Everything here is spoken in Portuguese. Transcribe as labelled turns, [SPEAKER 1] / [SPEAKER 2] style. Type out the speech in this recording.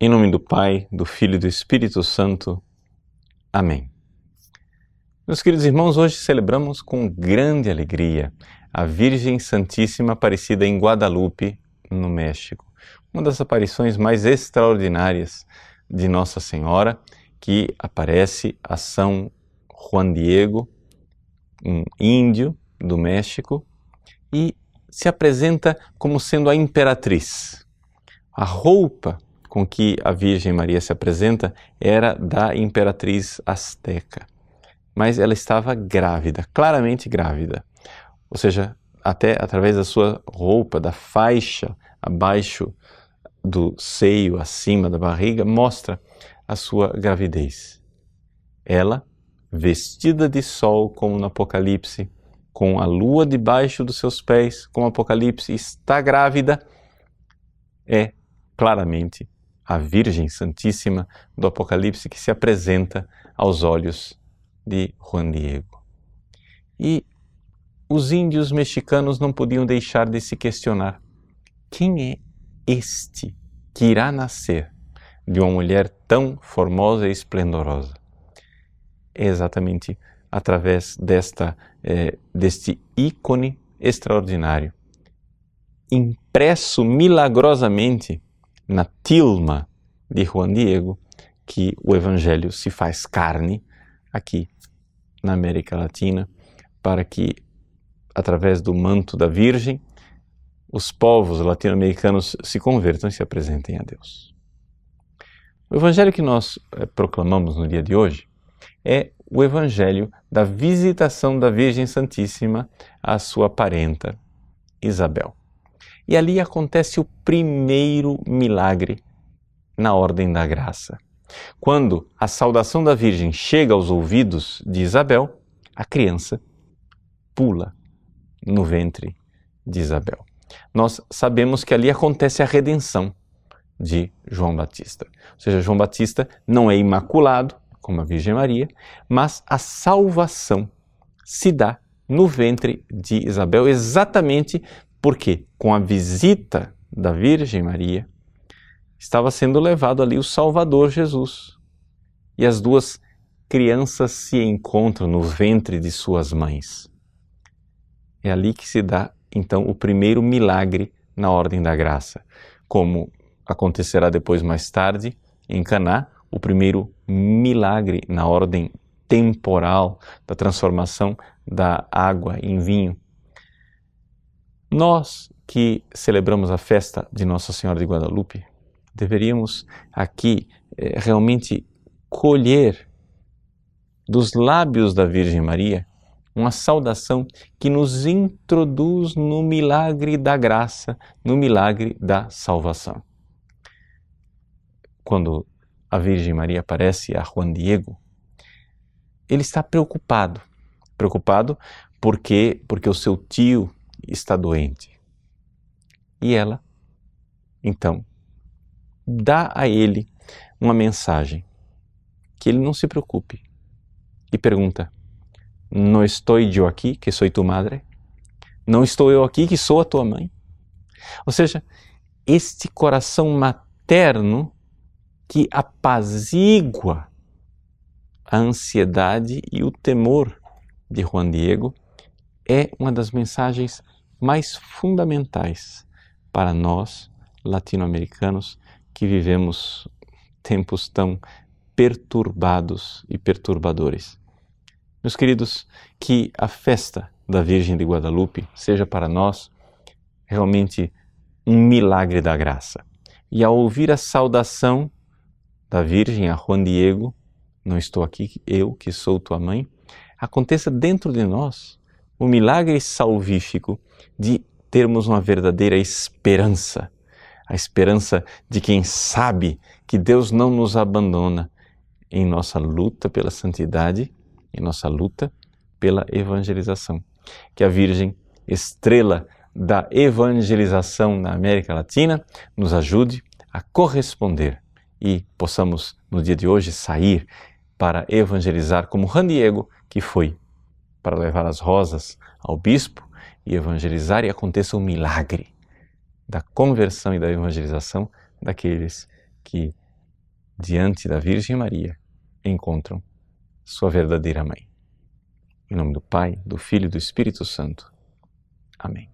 [SPEAKER 1] Em nome do Pai, do Filho e do Espírito Santo. Amém. Meus queridos irmãos, hoje celebramos com grande alegria a Virgem Santíssima Aparecida em Guadalupe, no México. Uma das aparições mais extraordinárias de Nossa Senhora, que aparece a São Juan Diego, um índio do México, e se apresenta como sendo a imperatriz. A roupa com que a Virgem Maria se apresenta era da imperatriz azteca. Mas ela estava grávida, claramente grávida. Ou seja, até através da sua roupa, da faixa abaixo do seio, acima da barriga, mostra a sua gravidez. Ela, vestida de sol, como no Apocalipse, com a lua debaixo dos seus pés, como Apocalipse, está grávida, é claramente a Virgem Santíssima do Apocalipse que se apresenta aos olhos de Juan Diego. E os índios mexicanos não podiam deixar de se questionar: quem é este que irá nascer de uma mulher tão formosa e esplendorosa? É exatamente através desta, eh, deste ícone extraordinário, impresso milagrosamente na tilma de Juan Diego que o Evangelho se faz carne aqui na América Latina, para que, através do manto da Virgem, os povos latino-americanos se convertam e se apresentem a Deus. O Evangelho que nós eh, proclamamos no dia de hoje é o Evangelho da visitação da Virgem Santíssima à sua parenta Isabel. E ali acontece o primeiro milagre na ordem da graça. Quando a saudação da Virgem chega aos ouvidos de Isabel, a criança pula no ventre de Isabel. Nós sabemos que ali acontece a redenção de João Batista. Ou seja, João Batista não é imaculado, como a Virgem Maria, mas a salvação se dá no ventre de Isabel exatamente porque com a visita da Virgem Maria estava sendo levado ali o Salvador Jesus. E as duas crianças se encontram no ventre de suas mães. É ali que se dá então o primeiro milagre na ordem da graça, como acontecerá depois mais tarde em Caná, o primeiro milagre na ordem temporal da transformação da água em vinho. Nós que celebramos a festa de Nossa Senhora de Guadalupe, deveríamos aqui eh, realmente colher dos lábios da Virgem Maria uma saudação que nos introduz no milagre da graça, no milagre da salvação. Quando a Virgem Maria aparece a Juan Diego, ele está preocupado, preocupado porque porque o seu tio está doente. E ela, então, dá a ele uma mensagem que ele não se preocupe e pergunta: Não estou eu aqui, que sou tu madre? Não estou eu aqui, que sou a tua mãe? Ou seja, este coração materno que apazigua a ansiedade e o temor de Juan Diego é uma das mensagens mais fundamentais para nós, latino-americanos, que vivemos tempos tão perturbados e perturbadores. Meus queridos, que a festa da Virgem de Guadalupe seja para nós realmente um milagre da graça. E ao ouvir a saudação da Virgem a Juan Diego, não estou aqui, eu que sou tua mãe, aconteça dentro de nós o milagre salvífico de termos uma verdadeira esperança, a esperança de quem sabe que Deus não nos abandona em nossa luta pela santidade, em nossa luta pela evangelização. Que a Virgem, estrela da evangelização na América Latina, nos ajude a corresponder e possamos, no dia de hoje, sair para evangelizar como Juan Diego, que foi para levar as rosas ao bispo e evangelizar e aconteça um milagre da conversão e da evangelização daqueles que diante da Virgem Maria, encontram sua verdadeira mãe. Em nome do Pai, do Filho e do Espírito Santo. Amém.